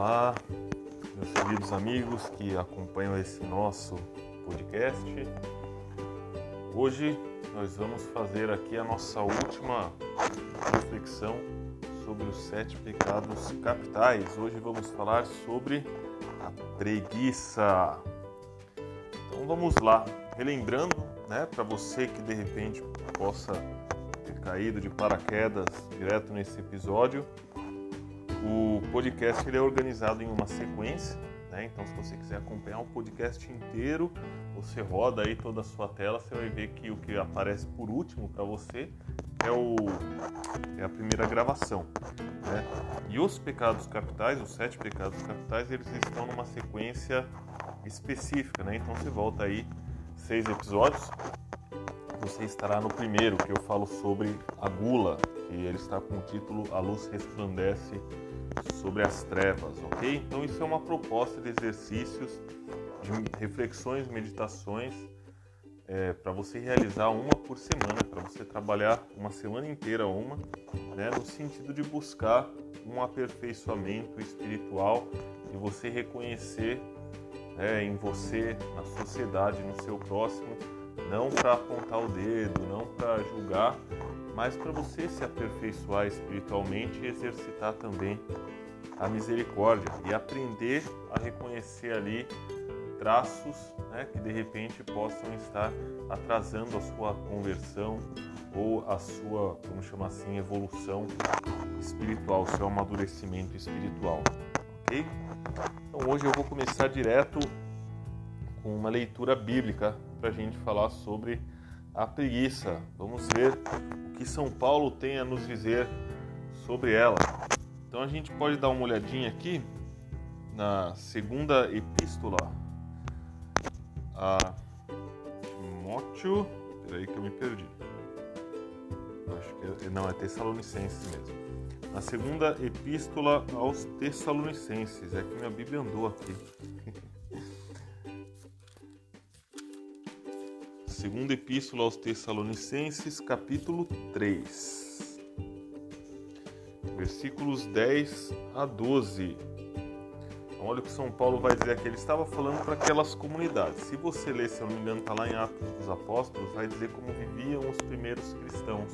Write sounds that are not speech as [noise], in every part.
Olá, meus queridos amigos que acompanham esse nosso podcast. Hoje nós vamos fazer aqui a nossa última reflexão sobre os sete pecados capitais. Hoje vamos falar sobre a preguiça. Então vamos lá, relembrando, né, para você que de repente possa ter caído de paraquedas direto nesse episódio, o podcast ele é organizado em uma sequência, né? Então, se você quiser acompanhar o podcast inteiro, você roda aí toda a sua tela, você vai ver que o que aparece por último para você é, o, é a primeira gravação, né? E os pecados capitais, os sete pecados capitais, eles estão numa sequência específica, né? Então, você volta aí seis episódios, você estará no primeiro que eu falo sobre a gula, que ele está com o título A Luz Resplandece sobre as trevas, ok? Então isso é uma proposta de exercícios, de reflexões, meditações é, para você realizar uma por semana, para você trabalhar uma semana inteira uma, né, no sentido de buscar um aperfeiçoamento espiritual e você reconhecer é, em você, na sociedade, no seu próximo, não para apontar o dedo, não para julgar, mas para você se aperfeiçoar espiritualmente e exercitar também a misericórdia e aprender a reconhecer ali traços né, que de repente possam estar atrasando a sua conversão ou a sua, vamos chamar assim, evolução espiritual, seu amadurecimento espiritual, ok? Então hoje eu vou começar direto com uma leitura bíblica para a gente falar sobre a preguiça. Vamos ver o que São Paulo tem a nos dizer sobre ela. Então a gente pode dar uma olhadinha aqui na segunda epístola a Timóteo. Peraí que eu me perdi. Acho que é, não é Tessalonicenses mesmo. Na segunda epístola aos Tessalonicenses. É que minha Bíblia andou aqui. Segunda Epístola aos Tessalonicenses, capítulo 3, versículos 10 a 12. Então, olha o que São Paulo vai dizer aqui. Ele estava falando para aquelas comunidades. Se você ler, se eu não me engano, está lá em Atos dos Apóstolos, vai dizer como viviam os primeiros cristãos.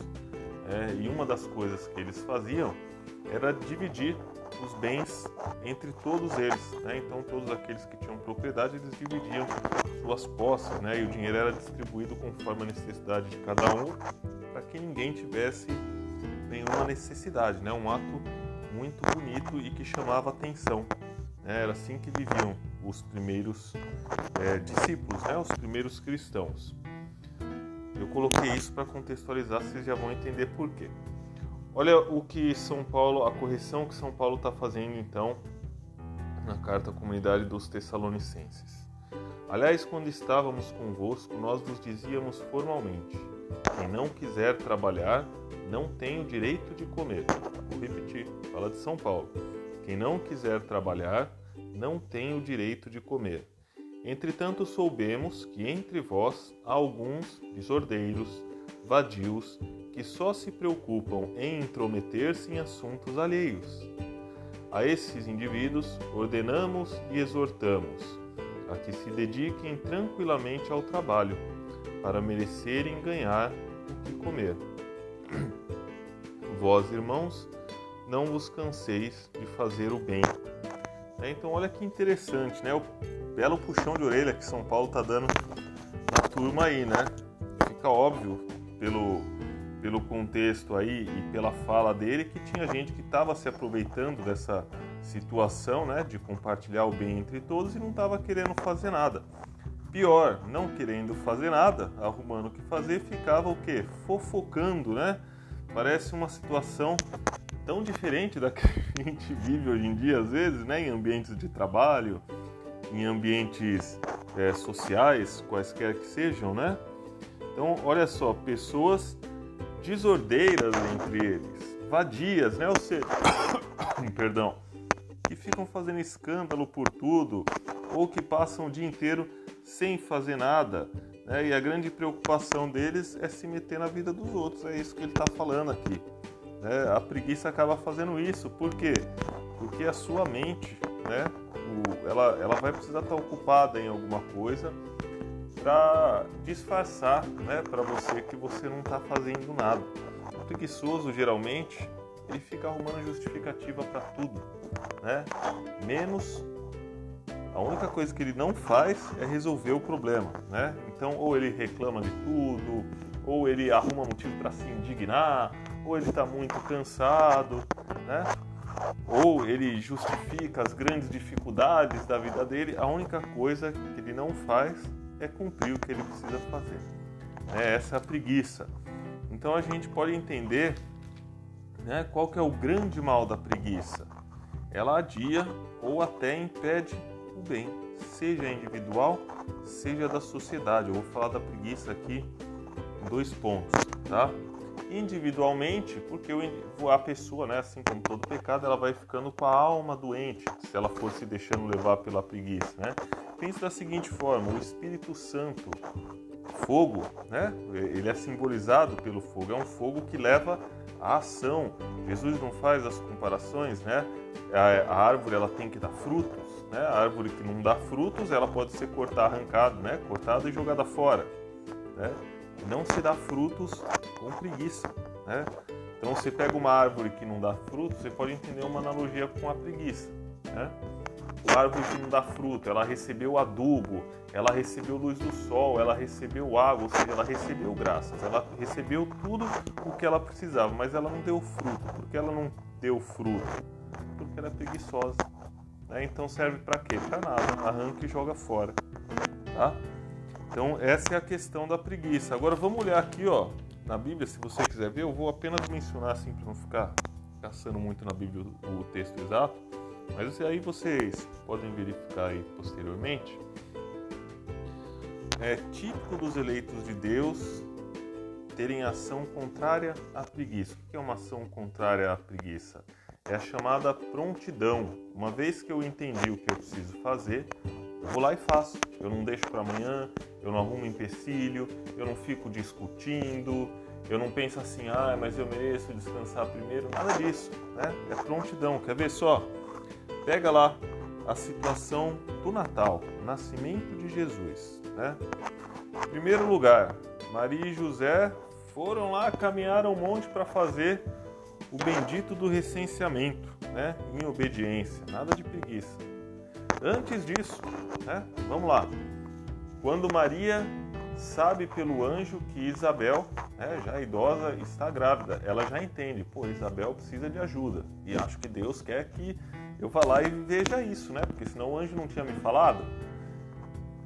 É, e uma das coisas que eles faziam era dividir os bens entre todos eles. Né? Então, todos aqueles que tinham propriedade, eles dividiam suas posses, né? e o dinheiro era distribuído conforme a necessidade de cada um, para que ninguém tivesse nenhuma necessidade. Né? Um ato muito bonito e que chamava atenção. Né? Era assim que viviam os primeiros é, discípulos, né? os primeiros cristãos. Eu coloquei isso para contextualizar, vocês já vão entender por quê. Olha o que São Paulo, a correção que São Paulo está fazendo então na carta à comunidade dos Tessalonicenses. Aliás, quando estávamos convosco, nós vos dizíamos formalmente: quem não quiser trabalhar, não tem o direito de comer. Vou repetir, fala de São Paulo. Quem não quiser trabalhar, não tem o direito de comer. Entretanto, soubemos que entre vós há alguns desordeiros, vadios, que só se preocupam em intrometer-se em assuntos alheios. A esses indivíduos ordenamos e exortamos a que se dediquem tranquilamente ao trabalho, para merecerem ganhar o que comer. Vós, irmãos, não vos canseis de fazer o bem. É, então, olha que interessante, né? O belo puxão de orelha que São Paulo está dando na turma aí, né? Fica óbvio pelo pelo contexto aí e pela fala dele que tinha gente que estava se aproveitando dessa situação, né, de compartilhar o bem entre todos e não estava querendo fazer nada. Pior, não querendo fazer nada, arrumando o que fazer, ficava o quê? Fofocando, né? Parece uma situação tão diferente da que a [laughs] gente vive hoje em dia, às vezes, né, em ambientes de trabalho, em ambientes é, sociais, quaisquer que sejam, né? Então, olha só, pessoas desordeiras entre eles, vadias, né? Ou seja, [coughs] perdão, que ficam fazendo escândalo por tudo ou que passam o dia inteiro sem fazer nada. Né? E a grande preocupação deles é se meter na vida dos outros. É isso que ele está falando aqui. Né? A preguiça acaba fazendo isso. Por quê? Porque a sua mente né? O, ela, ela vai precisar estar ocupada em alguma coisa para disfarçar, né, para você que você não está fazendo nada. O preguiçoso geralmente ele fica arrumando justificativa para tudo, né? Menos a única coisa que ele não faz é resolver o problema, né? Então, ou ele reclama de tudo, ou ele arruma motivo para se indignar, ou ele está muito cansado, né? Ou ele justifica as grandes dificuldades da vida dele. A única coisa que ele não faz é cumprir o que ele precisa fazer. É essa é a preguiça. Então a gente pode entender né, qual que é o grande mal da preguiça. Ela adia ou até impede o bem, seja individual, seja da sociedade. Eu vou falar da preguiça aqui dois pontos, tá? Individualmente, porque a pessoa, né, assim como todo pecado, ela vai ficando com a alma doente se ela for se deixando levar pela preguiça, né? Pense da seguinte forma: o Espírito Santo, fogo, né? Ele é simbolizado pelo fogo, é um fogo que leva à ação. Jesus não faz as comparações, né? A, a árvore ela tem que dar frutos, né? A árvore que não dá frutos, ela pode ser cortada, arrancada, né? Cortada e jogada fora, né? Não se dá frutos com preguiça, né? Então, você pega uma árvore que não dá frutos, você pode entender uma analogia com a preguiça, né? Árvore que não dá fruto, ela recebeu adubo, ela recebeu luz do sol, ela recebeu água, ou seja, ela recebeu graças, ela recebeu tudo o que ela precisava, mas ela não deu fruto. Por que ela não deu fruto? Porque ela é preguiçosa. Né? Então serve para quê? Para nada. Arranca e joga fora. Tá? Então essa é a questão da preguiça. Agora vamos olhar aqui, ó, na Bíblia, se você quiser ver, eu vou apenas mencionar assim para não ficar caçando muito na Bíblia o texto exato, mas aí vocês podem verificar aí posteriormente. É típico dos eleitos de Deus terem ação contrária à preguiça. O que é uma ação contrária à preguiça? É a chamada prontidão. Uma vez que eu entendi o que eu preciso fazer, eu vou lá e faço. Eu não deixo para amanhã, eu não arrumo empecilho, eu não fico discutindo, eu não penso assim, ah, mas eu mereço descansar primeiro. Nada disso, né? É prontidão. Quer ver só? Pega lá a situação do Natal, nascimento de Jesus, né? Em primeiro lugar, Maria e José foram lá, caminharam um monte para fazer o bendito do recenseamento, né? Em obediência, nada de preguiça. Antes disso, né? Vamos lá. Quando Maria sabe pelo anjo que Isabel, né, já idosa, está grávida, ela já entende, pô, Isabel precisa de ajuda. E acho que Deus quer que eu vá lá e veja isso, né? Porque senão o anjo não tinha me falado.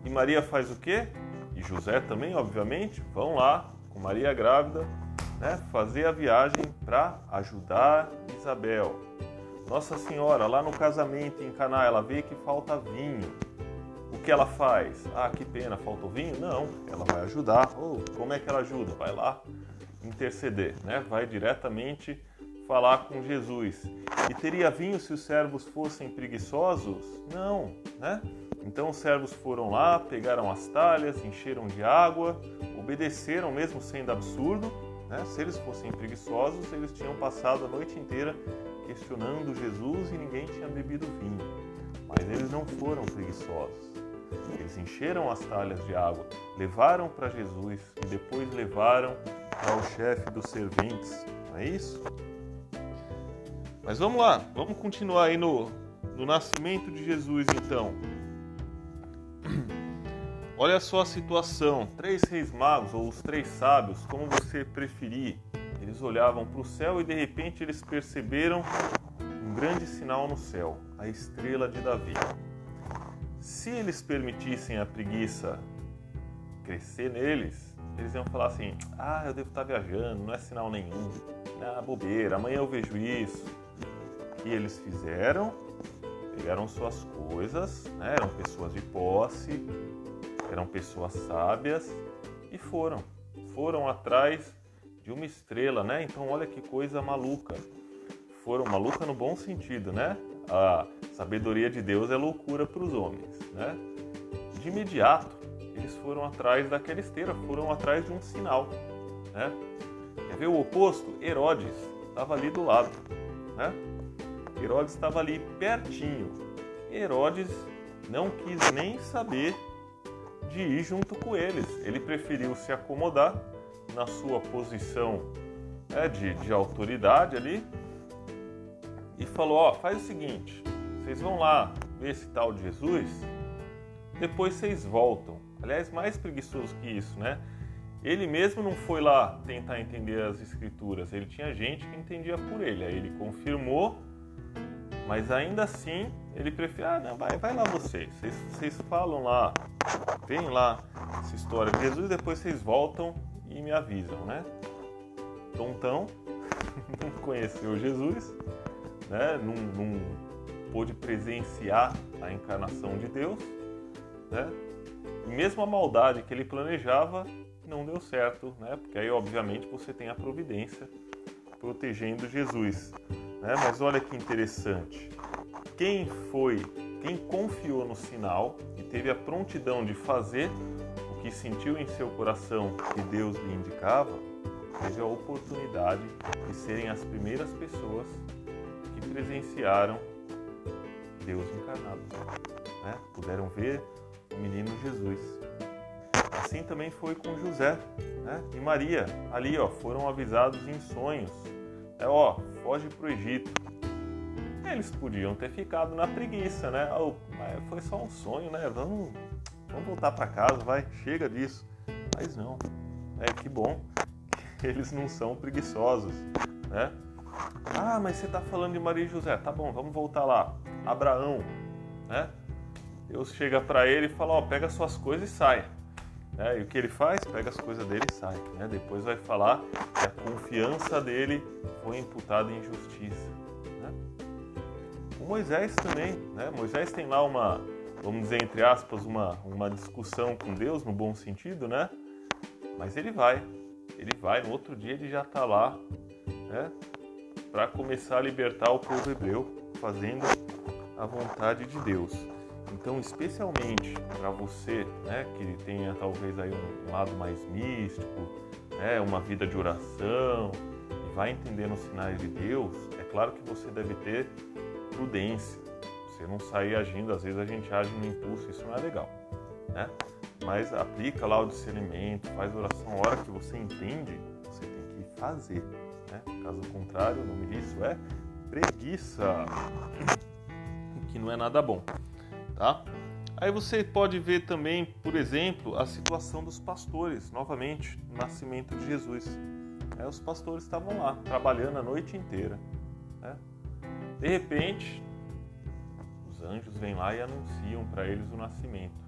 E Maria faz o quê? E José também, obviamente, vão lá com Maria grávida, né, fazer a viagem para ajudar Isabel. Nossa Senhora, lá no casamento em Caná, ela vê que falta vinho. O que ela faz? Ah, que pena, faltou vinho? Não, ela vai ajudar. Oh, como é que ela ajuda? Vai lá interceder, né? Vai diretamente falar com Jesus. E teria vinho se os servos fossem preguiçosos? Não, né? Então os servos foram lá, pegaram as talhas, encheram de água, obedeceram mesmo sendo absurdo. Né? Se eles fossem preguiçosos, eles tinham passado a noite inteira questionando Jesus e ninguém tinha bebido vinho. Mas eles não foram preguiçosos. Eles encheram as talhas de água, levaram para Jesus e depois levaram ao chefe dos serventes. Não é isso? Mas vamos lá, vamos continuar aí no, no nascimento de Jesus então. [clears throat] Olha só a situação: três reis magos, ou os três sábios, como você preferir, eles olhavam para o céu e de repente eles perceberam um grande sinal no céu a estrela de Davi. Se eles permitissem a preguiça crescer neles, eles iam falar assim: ah, eu devo estar viajando, não é sinal nenhum, ah, bobeira, amanhã eu vejo isso que eles fizeram? Pegaram suas coisas, né? eram pessoas de posse, eram pessoas sábias e foram. Foram atrás de uma estrela, né? Então olha que coisa maluca. Foram maluca no bom sentido, né? A sabedoria de Deus é loucura para os homens, né? De imediato, eles foram atrás daquela esteira, foram atrás de um sinal, né? Quer ver o oposto? Herodes estava ali do lado, né? Herodes estava ali pertinho. Herodes não quis nem saber de ir junto com eles. Ele preferiu se acomodar na sua posição né, de, de autoridade ali e falou: Ó, faz o seguinte, vocês vão lá ver esse tal de Jesus, depois vocês voltam. Aliás, mais preguiçoso que isso, né? Ele mesmo não foi lá tentar entender as escrituras, ele tinha gente que entendia por ele. Aí ele confirmou, mas ainda assim ele prefere, ah, não, vai, vai lá vocês. vocês, vocês falam lá, vem lá essa história de Jesus, depois vocês voltam e me avisam, né? Tontão [laughs] não conheceu Jesus, né? não, não pôde presenciar a encarnação de Deus, né? E mesmo a maldade que ele planejava não deu certo, né? Porque aí, obviamente, você tem a providência protegendo Jesus. Né? Mas olha que interessante. Quem foi, quem confiou no sinal e teve a prontidão de fazer o que sentiu em seu coração que Deus lhe indicava, teve a oportunidade de serem as primeiras pessoas que presenciaram Deus encarnado. Né? Puderam ver o menino Jesus. Assim também foi com José né? e Maria. Ali ó, foram avisados em sonhos. É, ó, foge para o Egito. Eles podiam ter ficado na preguiça, né? Oh, foi só um sonho, né? Vamos, vamos voltar para casa, vai, chega disso. Mas não. É que bom que [laughs] eles não são preguiçosos, né? Ah, mas você está falando de Maria e José. Tá bom, vamos voltar lá. Abraão, né? Deus chega para ele e fala: Ó, pega suas coisas e sai. É, e o que ele faz? Pega as coisas dele e sai. Né? Depois vai falar que a confiança dele foi imputada em justiça. Né? O Moisés também. Né? Moisés tem lá uma, vamos dizer entre aspas, uma, uma discussão com Deus, no bom sentido, né? Mas ele vai. Ele vai, no outro dia ele já está lá, né? Para começar a libertar o povo hebreu, fazendo a vontade de Deus. Então, especialmente para você, né, que tenha talvez aí um lado mais místico, né, uma vida de oração e vai entendendo os sinais de Deus, é claro que você deve ter prudência. Você não sair agindo, às vezes a gente age no impulso, isso não é legal, né? Mas aplica lá o discernimento, faz oração, a hora que você entende, você tem que fazer, né? Caso contrário, o nome disso é preguiça, que não é nada bom tá? Aí você pode ver também, por exemplo, a situação dos pastores, novamente, no nascimento de Jesus. É, os pastores estavam lá, trabalhando a noite inteira. Né? De repente, os anjos vêm lá e anunciam para eles o nascimento.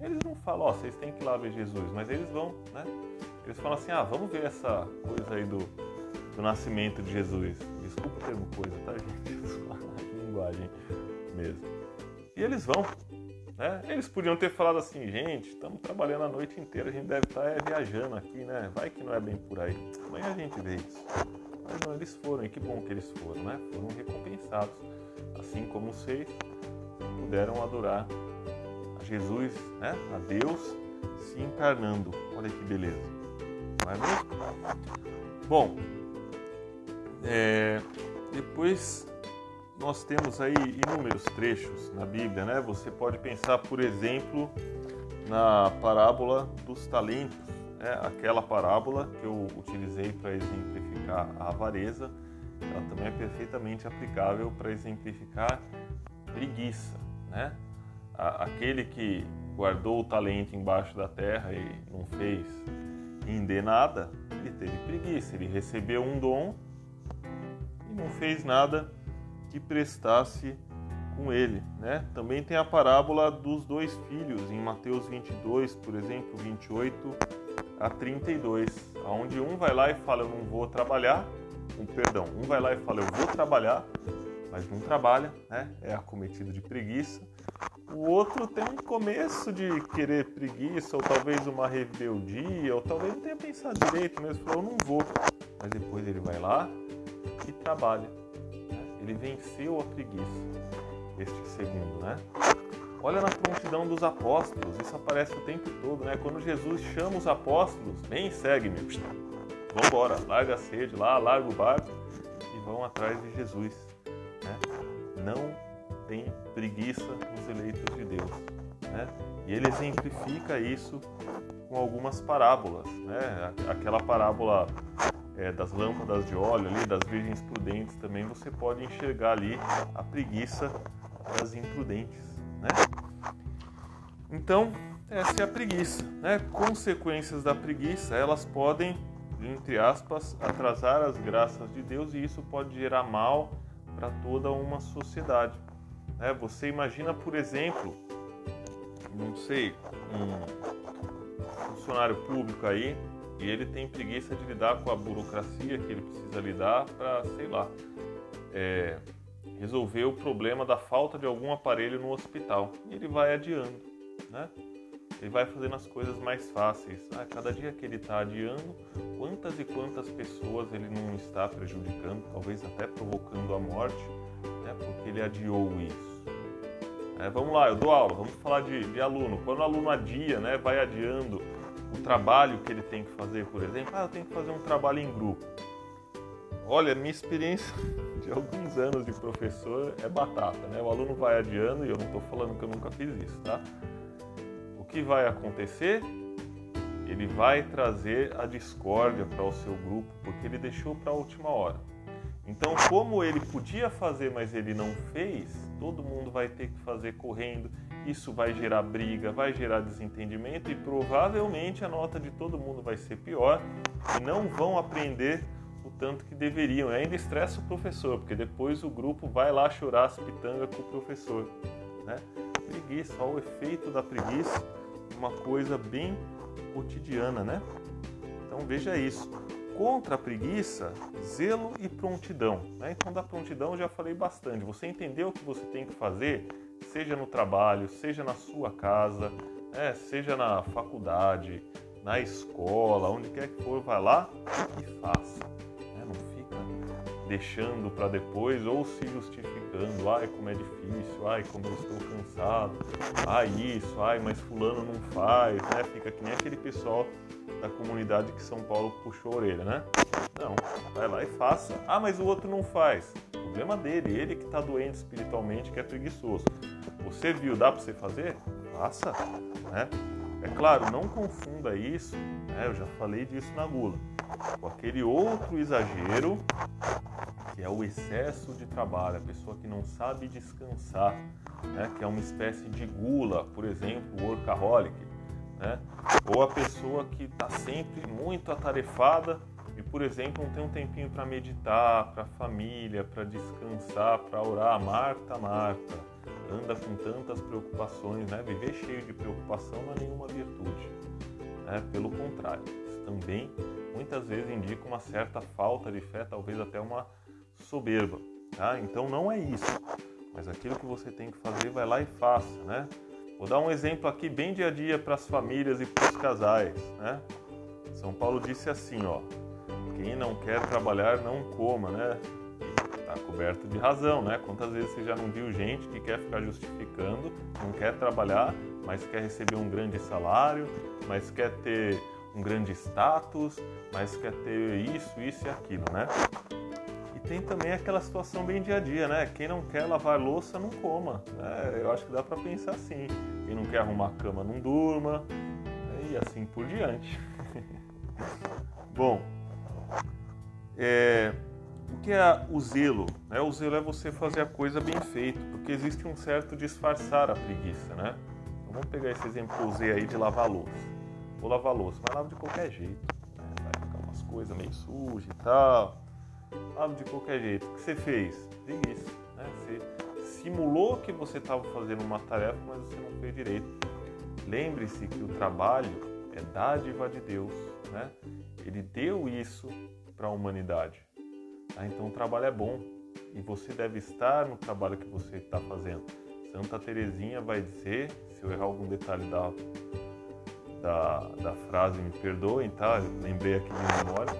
Eles não falam, ó, oh, vocês têm que ir lá ver Jesus, mas eles vão, né? Eles falam assim, ah, vamos ver essa coisa aí do, do nascimento de Jesus. Desculpa o termo coisa, tá, gente? [laughs] linguagem mesmo. Eles vão. Né? Eles podiam ter falado assim, gente, estamos trabalhando a noite inteira, a gente deve estar tá, é, viajando aqui, né? Vai que não é bem por aí. Amanhã a gente vê isso. Mas não, eles foram, e que bom que eles foram, né? Foram recompensados. Assim como vocês puderam adorar a Jesus, né? A Deus se encarnando. Olha que beleza. Não é mesmo? Bom, é, depois nós temos aí inúmeros trechos na Bíblia, né? Você pode pensar, por exemplo, na parábola dos talentos, né? aquela parábola que eu utilizei para exemplificar a avareza, ela também é perfeitamente aplicável para exemplificar preguiça, né? Aquele que guardou o talento embaixo da terra e não fez render nada, ele teve preguiça, ele recebeu um dom e não fez nada que prestasse com ele. Né? Também tem a parábola dos dois filhos, em Mateus 22, por exemplo, 28 a 32, onde um vai lá e fala, eu não vou trabalhar, um, perdão, um vai lá e fala, eu vou trabalhar, mas não trabalha, né? é acometido de preguiça. O outro tem um começo de querer preguiça, ou talvez uma rebeldia, ou talvez não tenha pensado direito mesmo, falou, eu não vou. Mas depois ele vai lá e trabalha. Ele venceu a preguiça, este segundo, né? Olha na prontidão dos apóstolos, isso aparece o tempo todo, né? Quando Jesus chama os apóstolos, vem segue-me. Vamos embora, larga a sede lá, larga o barco e vão atrás de Jesus. Né? Não tem preguiça nos eleitos de Deus. Né? E ele exemplifica isso com algumas parábolas. Né? Aquela parábola é, das lâmpadas de óleo ali, das virgens prudentes, também você pode enxergar ali a preguiça das imprudentes. Né? Então, essa é a preguiça. Né? Consequências da preguiça, elas podem, entre aspas, atrasar as graças de Deus e isso pode gerar mal para toda uma sociedade. Né? Você imagina, por exemplo, não sei, um funcionário público aí e ele tem preguiça de lidar com a burocracia que ele precisa lidar para, sei lá, é, resolver o problema da falta de algum aparelho no hospital. E ele vai adiando, né? Ele vai fazendo as coisas mais fáceis. Ah, cada dia que ele está adiando, quantas e quantas pessoas ele não está prejudicando, talvez até provocando a morte, né? Porque ele adiou isso. É, vamos lá, eu dou aula, vamos falar de, de aluno. Quando o aluno adia, né, vai adiando o trabalho que ele tem que fazer, por exemplo, ah, eu tenho que fazer um trabalho em grupo. Olha, minha experiência [laughs] de alguns anos de professor é batata, né? O aluno vai adiando e eu não estou falando que eu nunca fiz isso, tá? O que vai acontecer? Ele vai trazer a discórdia para o seu grupo porque ele deixou para a última hora. Então, como ele podia fazer, mas ele não fez, todo mundo vai ter que fazer correndo. Isso vai gerar briga, vai gerar desentendimento e provavelmente a nota de todo mundo vai ser pior e não vão aprender o tanto que deveriam. E ainda estressa o professor, porque depois o grupo vai lá chorar as pitangas com o professor. Né? Preguiça, olha o efeito da preguiça, uma coisa bem cotidiana, né? Então veja isso contra a preguiça, zelo e prontidão. Né? Então, da prontidão eu já falei bastante. Você entendeu o que você tem que fazer, seja no trabalho, seja na sua casa, né? seja na faculdade, na escola, onde quer que for, vai lá e faça. Né? Não fica deixando para depois ou se justificando. Ai, como é difícil, ai, como eu estou cansado, ai, isso, ai, mas Fulano não faz. Né? Fica que nem aquele pessoal da comunidade que São Paulo puxou a orelha, né? Não, vai lá e faça. Ah, mas o outro não faz. Problema dele, ele que está doente espiritualmente, que é preguiçoso. Você viu, dá para você fazer? Faça, né? É claro, não confunda isso, né? eu já falei disso na gula, com aquele outro exagero que é o excesso de trabalho, a pessoa que não sabe descansar, né? que é uma espécie de gula, por exemplo, workaholic, né? Ou a pessoa que está sempre muito atarefada e, por exemplo, não tem um tempinho para meditar, para a família, para descansar, para orar. Marta, Marta, anda com tantas preocupações, né? Viver cheio de preocupação não é nenhuma virtude, né? Pelo contrário, também muitas vezes indica uma certa falta de fé, talvez até uma soberba, tá? Então não é isso, mas aquilo que você tem que fazer, vai lá e faça, né? Vou dar um exemplo aqui bem dia a dia para as famílias e para os casais, né? São Paulo disse assim, ó: quem não quer trabalhar não coma, né? Está coberto de razão, né? Quantas vezes você já não viu gente que quer ficar justificando, não quer trabalhar, mas quer receber um grande salário, mas quer ter um grande status, mas quer ter isso, isso e aquilo, né? Tem também aquela situação bem dia a dia, né? Quem não quer lavar louça não coma. Né? Eu acho que dá para pensar assim. Quem não quer arrumar a cama não durma né? e assim por diante. [laughs] Bom, é, o que é o zelo? Né? O zelo é você fazer a coisa bem feita, porque existe um certo disfarçar a preguiça, né? Então vamos pegar esse exemplo Z aí de lavar louça. Vou lavar louça, mas lavo de qualquer jeito. Né? Vai ficar umas coisas meio sujas e tal lavo de qualquer jeito. O que você fez? Preguiça. Né? Você simulou que você estava fazendo uma tarefa, mas você não fez direito. Lembre-se que o trabalho é dádiva de Deus. Né? Ele deu isso para a humanidade. Tá? Então o trabalho é bom e você deve estar no trabalho que você está fazendo. Santa Teresinha vai dizer, se eu errar algum detalhe da, da, da frase, me perdoem, tá? Eu lembrei aqui de memória,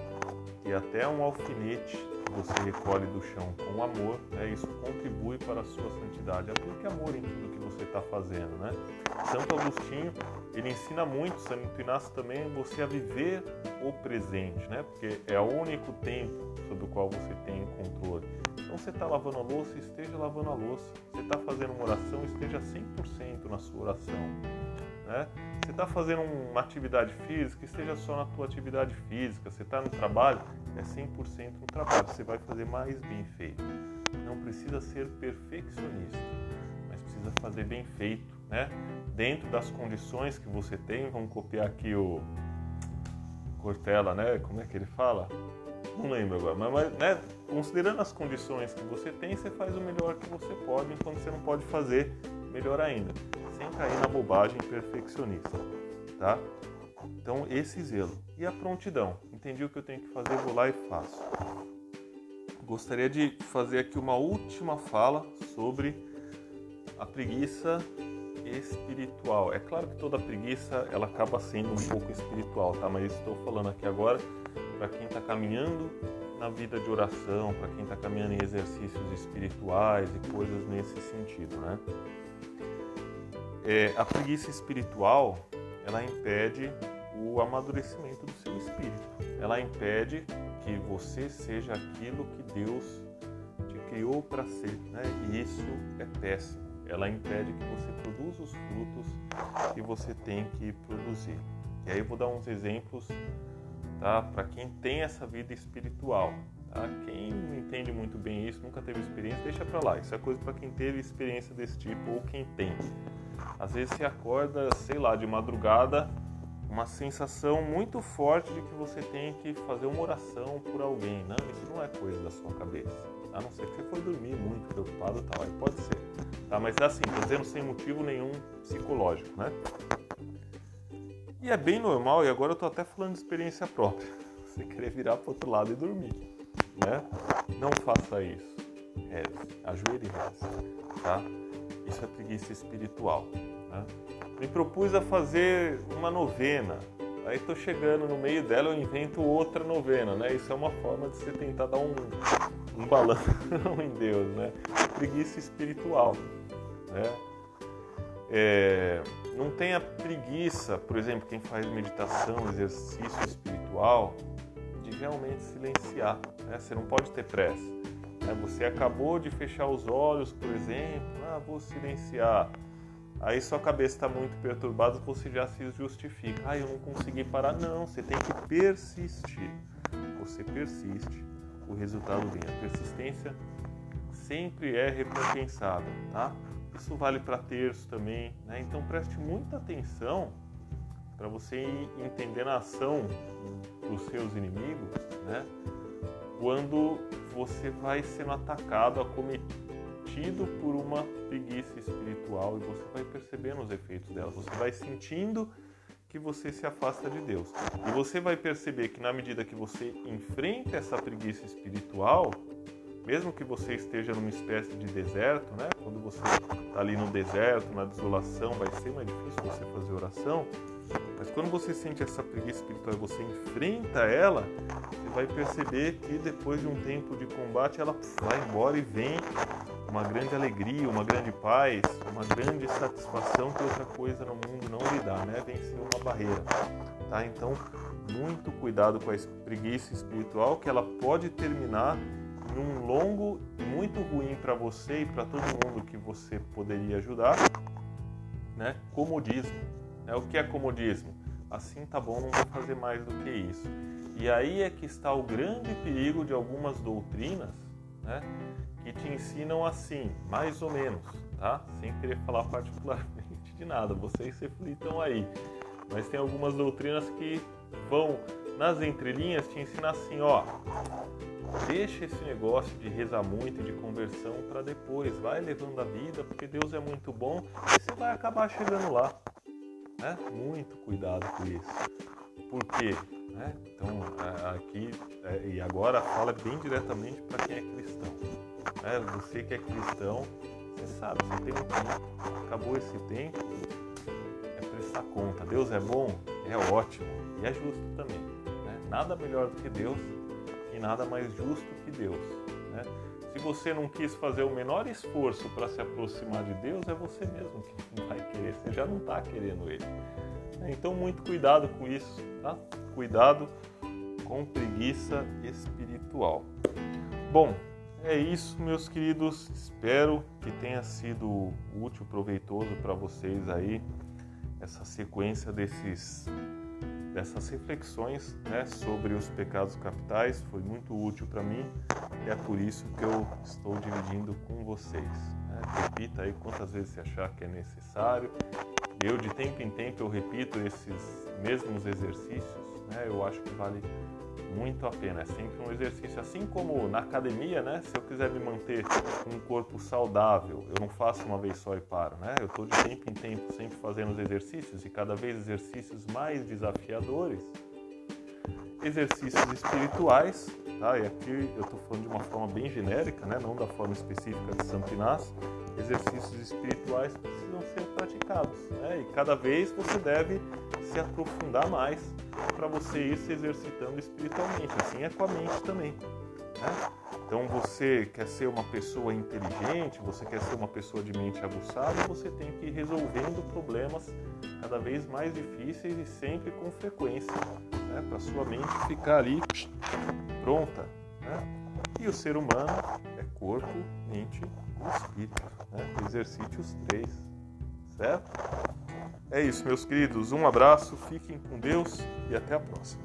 que até um alfinete você recolhe do chão com amor, né? isso contribui para a sua santidade. Aplique amor em tudo que você está fazendo. Né? Santo Agostinho, ele ensina muito, Santo Inácio também, você a viver o presente, né? porque é o único tempo sobre o qual você tem controle. Então você está lavando a louça, esteja lavando a louça. Você está fazendo uma oração, esteja 100% na sua oração. Né? Você está fazendo uma atividade física, esteja só na tua atividade física. Você está no trabalho, é 100% no trabalho. Você vai fazer mais bem feito. Não precisa ser perfeccionista, mas precisa fazer bem feito, né? Dentro das condições que você tem. Vamos copiar aqui o Cortella, né? Como é que ele fala? Não lembro agora, mas, mas né? considerando as condições que você tem, você faz o melhor que você pode, enquanto você não pode fazer melhor ainda cair na bobagem perfeccionista, tá? Então, esse zelo. E a prontidão. Entendi o que eu tenho que fazer, vou lá e faço. Gostaria de fazer aqui uma última fala sobre a preguiça espiritual. É claro que toda preguiça ela acaba sendo um pouco espiritual, tá? Mas estou falando aqui agora para quem está caminhando na vida de oração, para quem está caminhando em exercícios espirituais e coisas nesse sentido, né? É, a preguiça espiritual ela impede o amadurecimento do seu espírito. Ela impede que você seja aquilo que Deus te criou para ser, né? E isso é péssimo. Ela impede que você produza os frutos que você tem que produzir. E aí eu vou dar uns exemplos, tá? Para quem tem essa vida espiritual. Tá? Quem não entende muito bem isso, nunca teve experiência, deixa para lá. Isso é coisa para quem teve experiência desse tipo ou quem tem. Às vezes você acorda, sei lá, de madrugada, uma sensação muito forte de que você tem que fazer uma oração por alguém. Não, isso não é coisa da sua cabeça. A não ser que você foi dormir muito preocupado e tal, aí pode ser. Tá? Mas é assim, dizendo sem motivo nenhum psicológico, né? E é bem normal, e agora eu tô até falando de experiência própria. [laughs] Você querer virar pro outro lado e dormir, né? Não faça isso. Reze, ajoelhe e reze, tá? Isso é preguiça espiritual. Né? Me propus a fazer uma novena. Aí estou chegando no meio dela, eu invento outra novena, né? Isso é uma forma de você tentar dar um, um balanço [laughs] em Deus, né? Preguiça espiritual, né? É, não tenha preguiça, por exemplo, quem faz meditação, exercício espiritual, de realmente silenciar. Né? Você não pode ter pressa. Né? Você acabou de fechar os olhos, por exemplo, ah, vou silenciar. Aí sua cabeça está muito perturbada, você já se justifica. Ah, eu não consegui parar. Não, você tem que persistir. Você persiste, o resultado vem. A persistência sempre é recompensada, tá? Isso vale para terço também, né? Então preste muita atenção para você entender a ação dos seus inimigos, né? Quando você vai sendo atacado, acometido por uma preguiça espiritual e você vai percebendo os efeitos dela. Você vai sentindo que você se afasta de Deus. E você vai perceber que na medida que você enfrenta essa preguiça espiritual, mesmo que você esteja numa espécie de deserto, né? Quando você está ali no deserto, na desolação, vai ser mais difícil você fazer oração. Mas quando você sente essa preguiça espiritual e você enfrenta ela, você vai perceber que depois de um tempo de combate ela vai embora e vem uma grande alegria, uma grande paz, uma grande satisfação que outra coisa no mundo não lhe dá, né? Vencer uma barreira, tá? Então, muito cuidado com a preguiça espiritual, que ela pode terminar num longo e muito ruim para você e para todo mundo que você poderia ajudar, né? Comodismo né? O que é comodismo? Assim tá bom, não vou fazer mais do que isso. E aí é que está o grande perigo de algumas doutrinas, né? Que te ensinam assim, mais ou menos, tá? Sem querer falar particularmente de nada, vocês reflitam aí. Mas tem algumas doutrinas que vão nas entrelinhas te ensinar assim, ó, deixa esse negócio de rezar muito e de conversão para depois, vai levando a vida, porque Deus é muito bom e você vai acabar chegando lá. Né? Muito cuidado com isso. Por quê? Né? Então, aqui é, e agora fala bem diretamente para quem é cristão. Né? Você que é cristão, você sabe, você tem um tempo. Acabou esse tempo, é prestar conta. Deus é bom? É ótimo. E é justo também. Né? Nada melhor do que Deus e nada mais justo que Deus. Né? Se você não quis fazer o menor esforço para se aproximar de Deus, é você mesmo que não vai querer, você já não está querendo Ele. Então, muito cuidado com isso, tá? Cuidado com preguiça espiritual. Bom, É isso, meus queridos. Espero que tenha sido útil, proveitoso para vocês aí essa sequência desses dessas reflexões né, sobre os pecados capitais. Foi muito útil para mim e é por isso que eu estou dividindo com vocês. Né? Repita aí quantas vezes você achar que é necessário. Eu, de tempo em tempo, eu repito esses mesmos exercícios. Né? Eu acho que vale muito a pena. É sempre um exercício, assim como na academia, né? Se eu quiser me manter um corpo saudável, eu não faço uma vez só e paro, né? Eu estou de tempo em tempo sempre fazendo os exercícios e cada vez exercícios mais desafiadores. Exercícios espirituais, tá? E aqui eu estou falando de uma forma bem genérica, né? Não da forma específica de Santo Inácio. Exercícios espirituais precisam ser praticados, né? E cada vez você deve se aprofundar mais para você ir se exercitando espiritualmente. Assim é com a mente também. Né? Então você quer ser uma pessoa inteligente, você quer ser uma pessoa de mente aguçada, você tem que ir resolvendo problemas cada vez mais difíceis e sempre com frequência, né? para sua mente ficar ali pronta. Né? E o ser humano é corpo, mente e espírito. Né? Exercite os três, certo? É isso, meus queridos. Um abraço, fiquem com Deus e até a próxima.